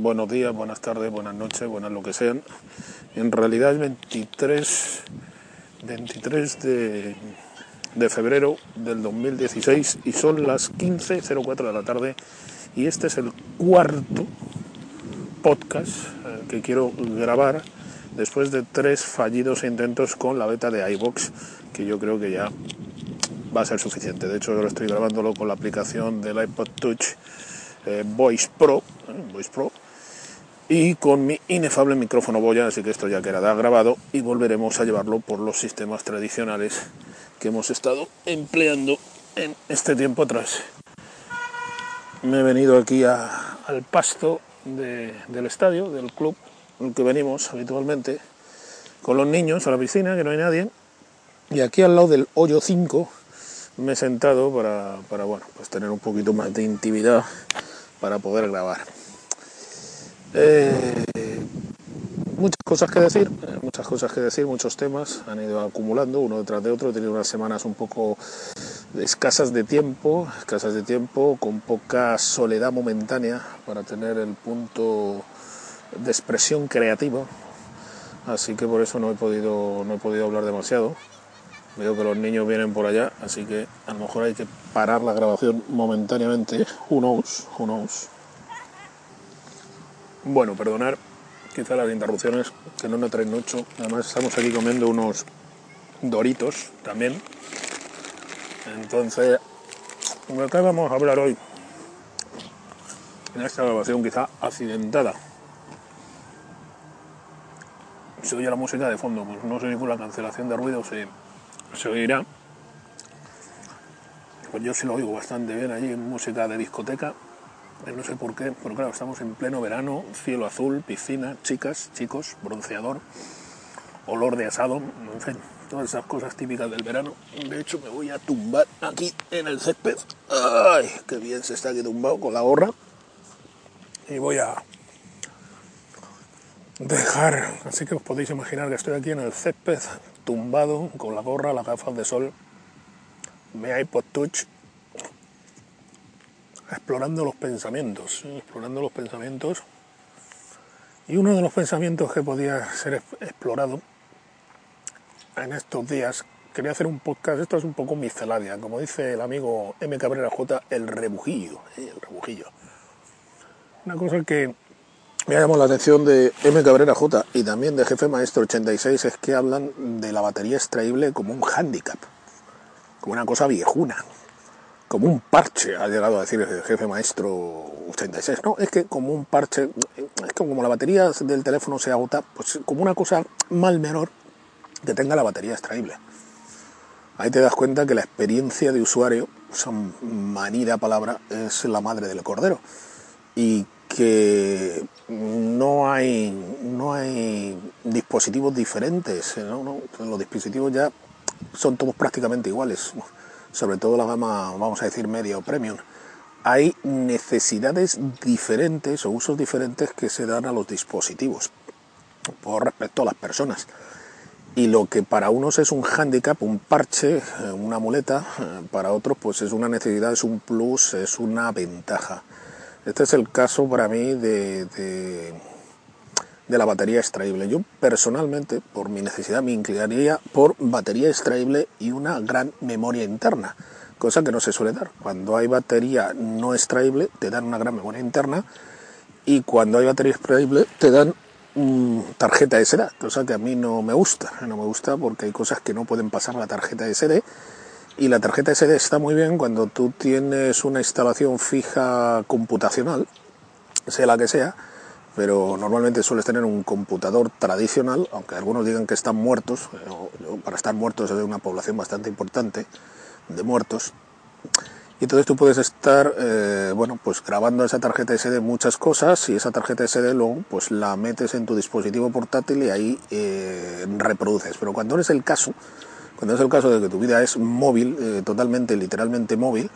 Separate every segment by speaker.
Speaker 1: buenos días, buenas tardes, buenas noches, buenas lo que sean. En realidad es 23, 23 de, febrero del 2016 y son las 15.04 de la tarde y este es el cuarto podcast eh, que quiero grabar después de tres fallidos intentos con la beta de iBox que yo creo que ya va a ser suficiente. De hecho, yo lo estoy grabándolo con la aplicación del iPod Touch eh, Voice Pro, eh, Voice Pro y con mi inefable micrófono Boya, así que esto ya quedará grabado y volveremos a llevarlo por los sistemas tradicionales que hemos estado empleando en este tiempo atrás. Me he venido aquí al pasto del estadio, del club en que venimos habitualmente, con los niños a la piscina, que no hay nadie, y aquí al lado del hoyo 5 me he sentado para, para bueno, pues tener un poquito más de intimidad para poder grabar. Eh, muchas cosas que decir, eh, muchas cosas que decir, muchos temas han ido acumulando uno detrás de otro. He tenido unas semanas un poco escasas de tiempo, escasas de tiempo, con poca soledad momentánea para tener el punto de expresión creativa. Así que por eso no he podido, no he podido hablar demasiado. Veo que los niños vienen por allá, así que a lo mejor hay que parar la grabación momentáneamente. Who knows, who knows. Bueno, perdonar quizá las interrupciones, que no me traen mucho. Además estamos aquí comiendo unos doritos también. Entonces, ¿de qué vamos a hablar hoy? En esta grabación quizá accidentada. Se oye la música de fondo, pues no sé ni con la cancelación de ruido se, se oirá. Pues yo sí lo oigo bastante bien allí, música de discoteca no sé por qué, pero claro, estamos en pleno verano, cielo azul, piscina, chicas, chicos, bronceador, olor de asado, en fin, todas esas cosas típicas del verano. De hecho, me voy a tumbar aquí en el césped. ¡Ay! ¡Qué bien se está aquí tumbado con la gorra! Y voy a dejar, así que os podéis imaginar que estoy aquí en el césped, tumbado, con la gorra, las gafas de sol, mi iPod Touch explorando los pensamientos, explorando los pensamientos. Y uno de los pensamientos que podía ser explorado en estos días, quería hacer un podcast, esto es un poco miscelánea, como dice el amigo M. Cabrera J, el rebujillo, ¿eh? el rebujillo. Una cosa que me llamado la atención de M. Cabrera J y también de Jefe Maestro 86 es que hablan de la batería extraíble como un hándicap, como una cosa viejuna, como un parche, ha llegado a decir el jefe maestro 86, no, es que como un parche, es que como la batería del teléfono se agota, pues como una cosa mal menor que tenga la batería extraíble. Ahí te das cuenta que la experiencia de usuario, esa manida palabra, es la madre del cordero. Y que no hay, no hay dispositivos diferentes, los dispositivos ya son todos prácticamente iguales sobre todo la gama, vamos a decir, media o premium, hay necesidades diferentes o usos diferentes que se dan a los dispositivos por respecto a las personas. Y lo que para unos es un hándicap, un parche, eh, una muleta, eh, para otros pues es una necesidad, es un plus, es una ventaja. Este es el caso para mí de, de de la batería extraíble. Yo personalmente, por mi necesidad, me inclinaría por batería extraíble y una gran memoria interna, cosa que no se suele dar. Cuando hay batería no extraíble, te dan una gran memoria interna y cuando hay batería extraíble, te dan tarjeta SD, cosa que a mí no me gusta. No me gusta porque hay cosas que no pueden pasar la tarjeta SD y la tarjeta SD está muy bien cuando tú tienes una instalación fija computacional, sea la que sea, pero normalmente sueles tener un computador tradicional, aunque algunos digan que están muertos, eh, para estar muertos es de una población bastante importante de muertos. Y entonces tú puedes estar, eh, bueno, pues grabando esa tarjeta SD muchas cosas y esa tarjeta SD luego pues la metes en tu dispositivo portátil y ahí eh, reproduces. Pero cuando es el caso, cuando es el caso de que tu vida es móvil, totalmente, literalmente móvil,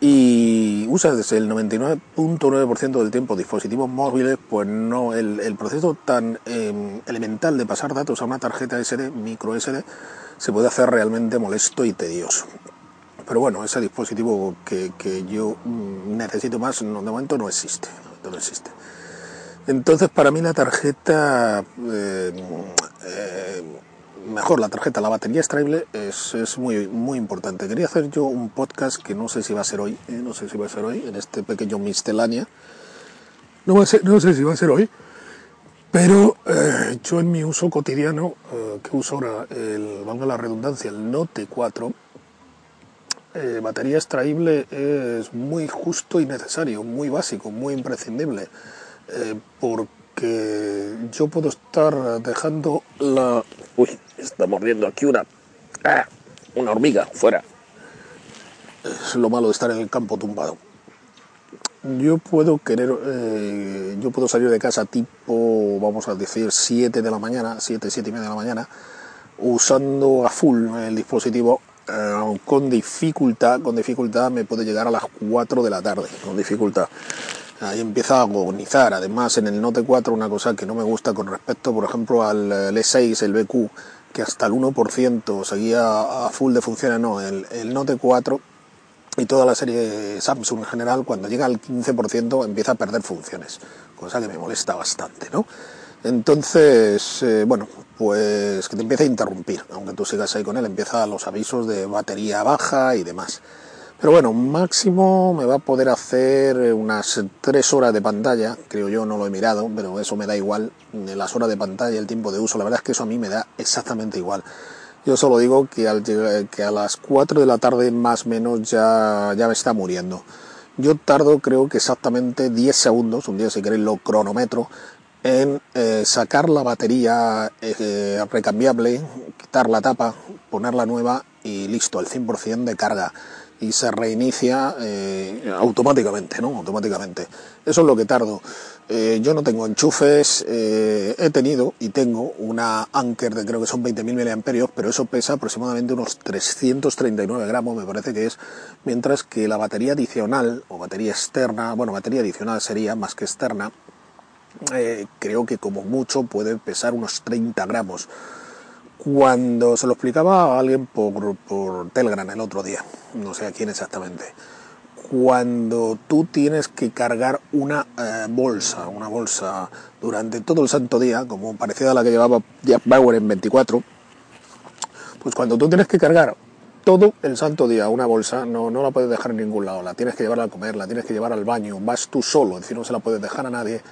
Speaker 1: y usas el 99.9% del tiempo dispositivos móviles, pues no, el, proceso tan em, elemental de pasar datos a una tarjeta SD, micro SD, se puede hacer realmente molesto y tedioso. Pero bueno, ese dispositivo que, yo mm, necesito más, de momento no existe, no existe. Entonces, para mí la tarjeta, eh, eh, mejor la tarjeta, la batería extraíble es, es, muy, muy importante. Quería hacer yo un podcast que no sé si va a ser hoy, eh, no sé si va a ser hoy, en este pequeño miscelánea. No, va no sé si va a ser hoy, pero eh, yo en mi uso cotidiano, eh, que uso ahora, el, valga la redundancia, el Note 4, eh, batería extraíble es muy justo y necesario, muy básico, muy imprescindible, porque yo puedo estar dejando la... está mordiendo aquí una... ¡Ah! Una hormiga fuera. Es lo malo de estar en el campo tumbado. Yo puedo querer, eh, yo puedo salir de casa tipo, vamos a decir, 7 de la mañana, 7, 7 y media de la mañana, usando a full el dispositivo eh, con dificultad, con dificultad me puede llegar a las 4 de la tarde, con dificultad. Ahí empieza a agonizar. Además, en el Note 4, una cosa que no me gusta con respecto, por ejemplo, al E6, el BQ, que hasta el 1% seguía a full de funciones, no, el, Note 4 y toda la serie Samsung en general, cuando llega al 15% empieza a perder funciones, cosa que me molesta bastante, ¿no? Entonces, eh, bueno, pues que te empieza a interrumpir, aunque tú sigas ahí con él, empieza los avisos de batería baja y demás. Pero bueno, máximo me va a poder hacer unas tres horas de pantalla, creo yo, no lo he mirado, pero eso me da igual, las horas de pantalla, el tiempo de uso, la verdad es que eso a mí me da exactamente igual. Yo solo digo que a las 4 de la tarde más o menos ya, ya me está muriendo. Yo tardo creo que exactamente 10 segundos, un día si queréis lo cronometro, en eh, sacar la batería eh, recambiable, quitar la tapa, poner la nueva y listo, el 100% de carga. Y se reinicia eh, automáticamente, ¿no? Automáticamente. Eso es lo que tardo. Eh, yo no tengo enchufes, eh, he tenido y tengo una Anker de creo que son 20.000 miliamperios, pero eso pesa aproximadamente unos 339 gramos, me parece que es, mientras que la batería adicional o batería externa, bueno, batería adicional sería más que externa, creo que como mucho puede pesar unos 30 gramos. Cuando se lo explicaba a alguien por, Telegram el otro día, no sé a quién exactamente, cuando tú tienes que cargar una eh, bolsa, una bolsa durante todo el santo día, como parecida a la que llevaba Jack Bauer en 24, pues cuando tú tienes que cargar todo el santo día una bolsa, no, no la puedes dejar en ningún lado, la tienes que llevar a comer, la tienes que llevar al baño, vas tú solo, es decir, no se la puedes dejar a nadie.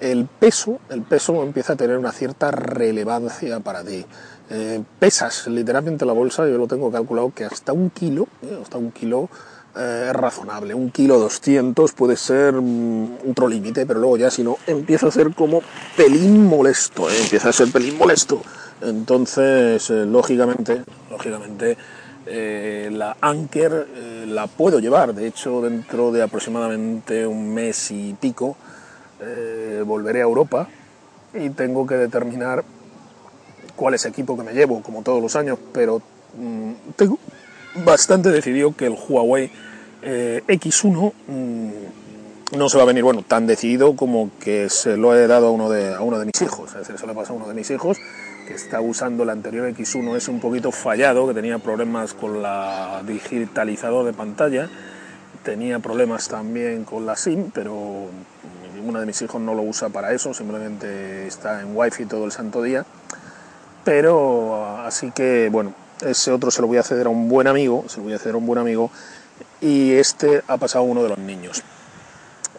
Speaker 1: El peso, el peso empieza a tener una cierta relevancia para ti. Eh, pesas literalmente la bolsa, yo lo tengo calculado que hasta un kilo, eh, hasta un kilo eh, es razonable. Un kilo 200 puede ser um, otro límite, pero luego ya si no empieza a ser como pelín molesto, empieza a ser pelín molesto. Entonces, lógicamente, lógicamente, la Anker la puedo llevar. De hecho, dentro de aproximadamente un mes y pico eh, volveré a Europa y tengo que determinar cuál es el equipo que me llevo, como todos los años, pero mmm, tengo bastante decidido que el Huawei eh, X1 mmm, no se va a venir, bueno, tan decidido como que se lo he dado a uno de, a uno de mis hijos, es decir, se lo he pasado a uno de mis hijos que está usando el anterior X1 es un poquito fallado, que tenía problemas con la digitalizador de pantalla, tenía problemas también con la SIM, pero uno de mis hijos no lo usa para eso, simplemente está en wifi todo el santo día. Pero así que bueno, ese otro se lo voy a ceder a un buen amigo, se lo voy a ceder a un buen amigo, y este ha pasado a uno de los niños.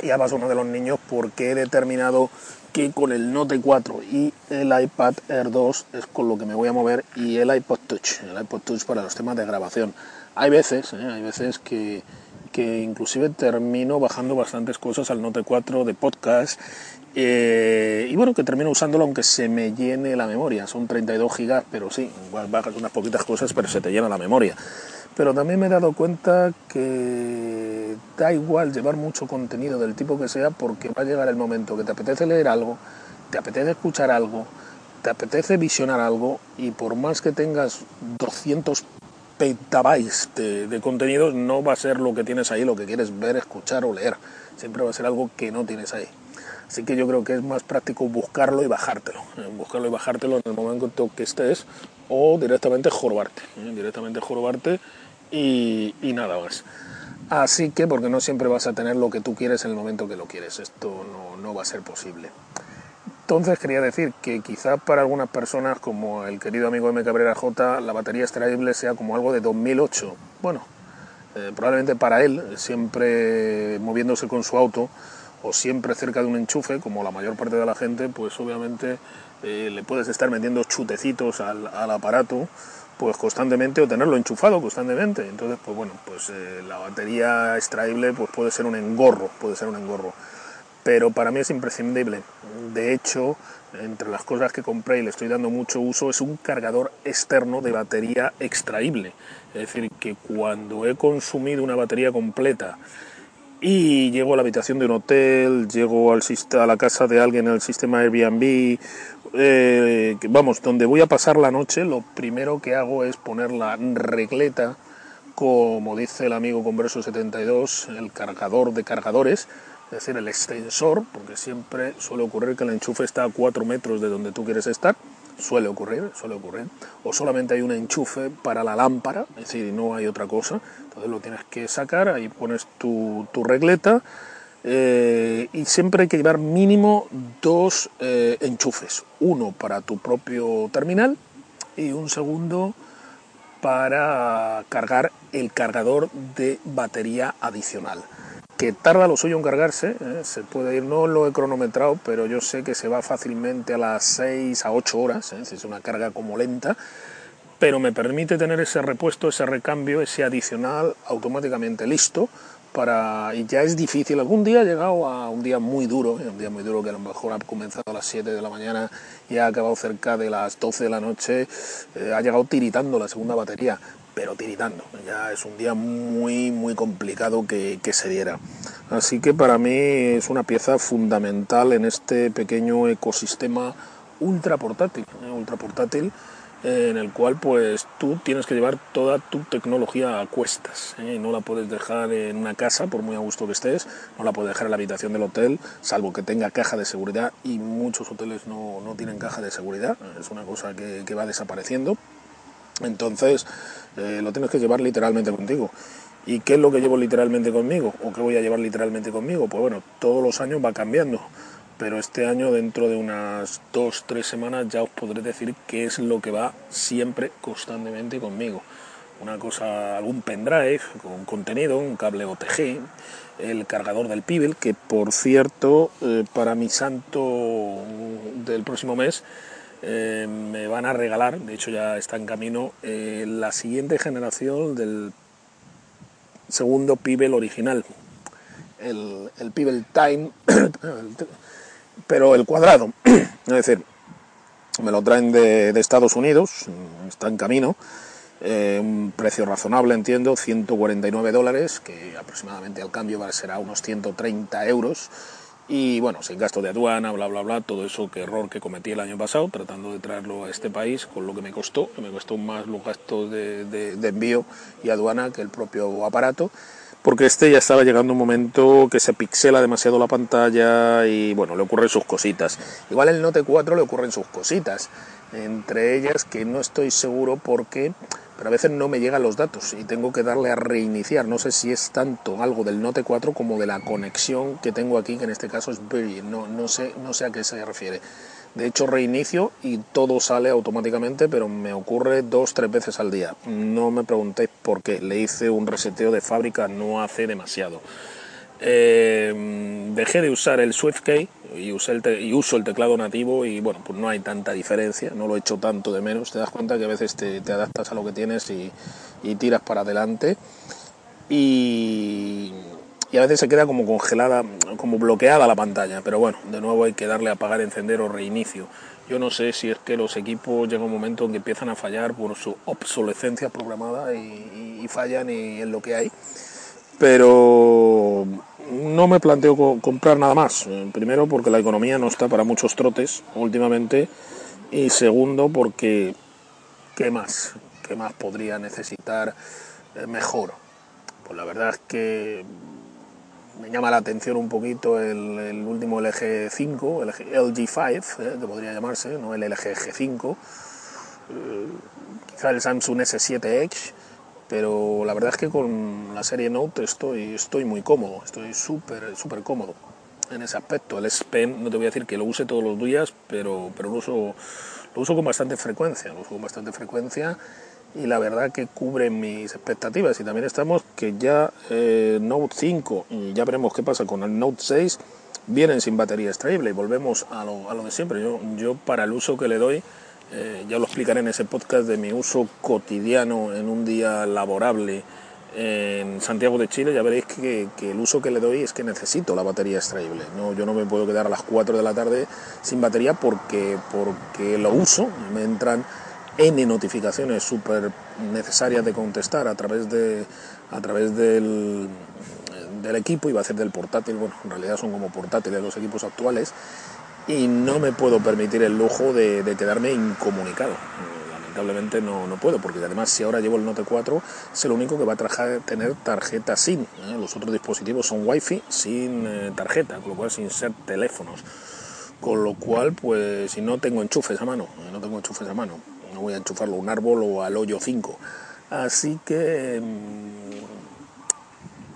Speaker 1: Y ha pasado uno de los niños porque he determinado que con el Note 4 y el iPad Air 2 es con lo que me voy a mover y el iPod Touch, el iPod Touch para los temas de grabación. Hay veces, ¿eh? hay veces que, que inclusive termino bajando bastantes cosas al Note 4 de podcast eh, y bueno, que termino usándolo aunque se me llene la memoria. Son 32 gigas, pero sí, igual bajas unas poquitas cosas, pero se te llena la memoria. Pero también me he dado cuenta que da igual llevar mucho contenido del tipo que sea porque va a llegar el momento que te apetece leer algo, te apetece escuchar algo, te apetece visionar algo y por más que tengas 200 petabytes de, de contenido no va a ser lo que tienes ahí, lo que quieres ver, escuchar o leer. Siempre va a ser algo que no tienes ahí. Así que yo creo que es más práctico buscarlo y bajártelo. ¿eh? Buscarlo y bajártelo en el momento que estés o directamente jorobarte. ¿eh? Directamente jorobarte y, y, nada más. Así que, porque no siempre vas a tener lo que tú quieres en el momento que lo quieres, esto no, no va a ser posible. Entonces quería decir que quizá para algunas personas, como el querido amigo M. Cabrera J, la batería extraíble sea como algo de 2008. Bueno, eh, probablemente para él, siempre moviéndose con su auto o siempre cerca de un enchufe, como la mayor parte de la gente, pues obviamente eh, le puedes estar metiendo chutecitos al, aparato pues constantemente o tenerlo enchufado constantemente. Entonces, pues bueno, pues eh, la batería extraíble pues puede ser un engorro, puede ser un engorro pero para mí es imprescindible. De hecho, entre las cosas que compré y le estoy dando mucho uso es un cargador externo de batería extraíble. Es decir, que cuando he consumido una batería completa y llego a la habitación de un hotel, llego al, a la casa de alguien en el sistema Airbnb, eh, vamos, donde voy a pasar la noche, lo primero que hago es poner la regleta, como dice el amigo Converso 72, el cargador de cargadores, es decir, el extensor, porque siempre suele ocurrir que el enchufe está a 4 metros de donde tú quieres estar, suele ocurrir, suele ocurrir, o solamente hay un enchufe para la lámpara, es decir, no hay otra cosa, entonces lo tienes que sacar, ahí pones tu, tu regleta, eh, y siempre hay que llevar mínimo dos eh, enchufes, uno para tu propio terminal y un segundo para cargar el cargador de batería adicional que tarda lo suyo en cargarse, ¿eh? se puede ir, no lo he cronometrado, pero yo sé que se va fácilmente a las 6 a 8 horas, ¿eh? es una carga como lenta, pero me permite tener ese repuesto, ese recambio, ese adicional automáticamente listo para, y ya es difícil, algún día he llegado a un día muy duro, ¿eh? un día muy duro que a lo mejor ha comenzado a las 7 de la mañana y ha acabado cerca de las 12 de la noche, ha llegado tiritando la segunda batería, pero tiritando. Ya es un día muy, muy complicado que, se diera. Así que para mí es una pieza fundamental en este pequeño ecosistema ultra portátil, ¿eh? ultra portátil eh, en el cual pues tú tienes que llevar toda tu tecnología a cuestas. ¿eh? No la puedes dejar en una casa, por muy a gusto que estés, no la puedes dejar en la habitación del hotel, salvo que tenga caja de seguridad y muchos hoteles no, tienen caja de seguridad, es una cosa que, que va desapareciendo. Entonces, eh, lo tienes que llevar literalmente contigo. ¿Y qué es lo que llevo literalmente conmigo? ¿O qué voy a llevar literalmente conmigo? Pues bueno, todos los años va cambiando. Pero este año, dentro de unas dos, tres semanas, ya os podré decir qué es lo que va siempre, constantemente conmigo. Una cosa, algún pendrive con contenido, un cable OTG, el cargador del Pibel, que por cierto, eh, para mi santo del próximo mes, eh, me van a regalar, de hecho ya está en camino, eh, la siguiente generación del segundo Pibel original, el, el Pibel Time, pero el cuadrado, es decir, me lo traen de, Estados Unidos, está en camino, eh, un precio razonable, entiendo, 149 dólares, que aproximadamente al cambio será unos 130 euros y bueno, sin gasto de aduana, bla, bla, bla, todo eso, que error que cometí el año pasado, tratando de traerlo a este país, con lo que me costó, que me costó más los gastos de, de, envío y aduana que el propio aparato, porque este ya estaba llegando un momento que se pixela demasiado la pantalla y bueno, le ocurren sus cositas. Igual el Note 4 le ocurren sus cositas, entre ellas que no estoy seguro porque pero a veces no me llegan los datos y tengo que darle a reiniciar. No sé si es tanto algo del Note 4 como de la conexión que tengo aquí, que en este caso es Virgin. No, no, sé, no sé a qué se refiere. De hecho, reinicio y todo sale automáticamente, pero me ocurre dos, tres veces al día. No me preguntéis por qué. Le hice un reseteo de fábrica no hace demasiado. Eh, dejé de usar el SwiftKey y, uso el teclado nativo y bueno, pues no hay tanta diferencia, no lo he hecho tanto de menos, te das cuenta que a veces te, adaptas a lo que tienes y, tiras para adelante. Y, a veces se queda como congelada, como bloqueada la pantalla, pero bueno, de nuevo hay que darle a apagar, encender o reinicio. Yo no sé si es que los equipos llega un momento en que empiezan a fallar por su obsolescencia programada y, y fallan y en lo que hay pero no me planteo comprar nada más. Eh, primero porque la economía no está para muchos trotes últimamente y segundo porque ¿qué más? ¿Qué más podría necesitar eh, mejor? Pues la verdad es que me llama la atención un poquito el, último LG 5, el LG 5, eh, que podría llamarse, no el LG G5, quizá el Samsung S7 Edge pero la verdad es que con la serie Note estoy, estoy muy cómodo, estoy súper, súper cómodo en ese aspecto. El S Pen, no te voy a decir que lo use todos los días, pero, pero lo, uso, lo uso con bastante frecuencia, lo uso con bastante frecuencia y la verdad que cubre mis expectativas. Y también estamos que ya eh, Note 5, y ya veremos qué pasa con el Note 6, vienen sin batería extraíble y volvemos a lo, a lo de siempre. Yo, yo para el uso que le doy, eh, ya lo explicaré en ese podcast de mi uso cotidiano en un día laborable en Santiago de Chile, ya veréis que, el uso que le doy es que necesito la batería extraíble. No, yo no me puedo quedar a las 4 de la tarde sin batería porque, porque lo uso, me entran N notificaciones súper necesarias de contestar a través, de, a través del, del equipo, iba a hacer del portátil, bueno, en realidad son como portátiles los equipos actuales, y no me puedo permitir el lujo de, quedarme incomunicado. Lamentablemente no, no, puedo, porque además si ahora llevo el Note 4, es el único que va a tener tarjeta SIM. ¿eh? Los otros dispositivos son Wi-Fi sin eh, tarjeta, con lo cual sin ser teléfonos. Con lo cual, pues si no tengo enchufes a mano, ¿eh? no tengo enchufes a mano, no voy a enchufarlo a un árbol o al hoyo 5. Así que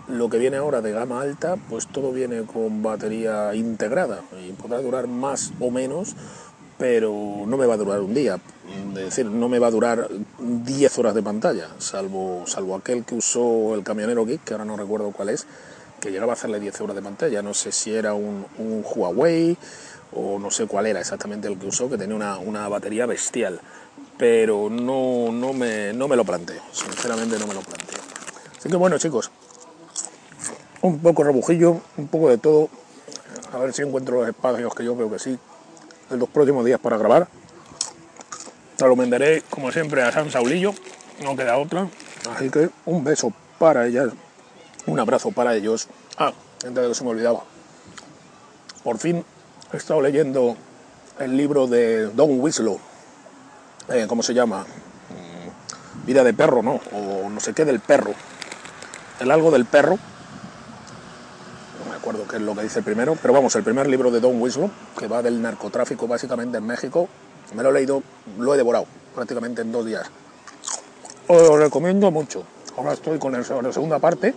Speaker 1: lo que viene ahora de gama alta, pues todo viene con batería integrada y podrá durar más o menos, pero no me va a durar un día. Es decir, no me va a durar 10 horas de pantalla, salvo, salvo aquel que usó el camionero Geek, que ahora no recuerdo cuál es, que llegaba a hacerle 10 horas de pantalla. No sé si era un, un Huawei o no sé cuál era exactamente el que usó, que tenía una, una batería bestial. Pero no, no, me, no me lo planteo, sinceramente no me lo planteo. Así que bueno chicos, un poco rebujillo, un poco de todo. A ver si encuentro los espacios que yo veo que sí, en los próximos días para grabar. Te lo mandaré, como siempre, a San Saulillo, no queda otra. Así que un beso para ellas, un abrazo para ellos. Ah, antes de que se me olvidaba. Por fin he estado leyendo el libro de Don Winslow, eh, ¿cómo se llama? Mm, Vida de perro, ¿no? O no sé qué del perro. El algo del perro acuerdo qué es lo que dice el primero, pero vamos, el primer libro de Don Winslow, que va del narcotráfico básicamente en México, me lo he leído, lo he devorado prácticamente en dos días. Os lo recomiendo mucho. Ahora estoy con la segunda parte,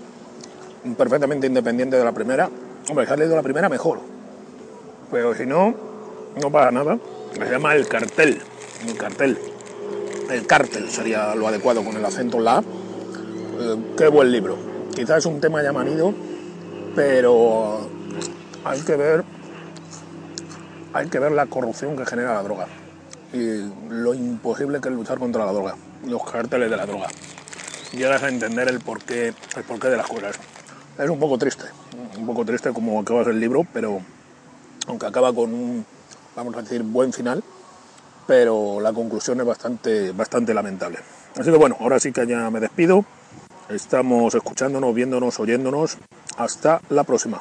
Speaker 1: perfectamente independiente de la primera. Hombre, si has leído la primera, mejor. Pero si no, no pasa nada. Se llama El Cartel. El Cartel. El Cártel sería lo adecuado con el acento la eh, qué buen libro. Quizás es un tema ya manido pero hay que ver hay que ver la corrupción que genera la droga y lo imposible que es luchar contra la droga, los cárteles de la droga. Llegas a entender el porqué, el porqué de las cosas. Es un poco triste, un poco triste como acabas el libro, pero aunque acaba con un, vamos a decir, buen final, pero la conclusión es bastante, bastante lamentable. Así que bueno, ahora sí que ya me despido. Estamos escuchándonos, viéndonos, oyéndonos hasta la próxima.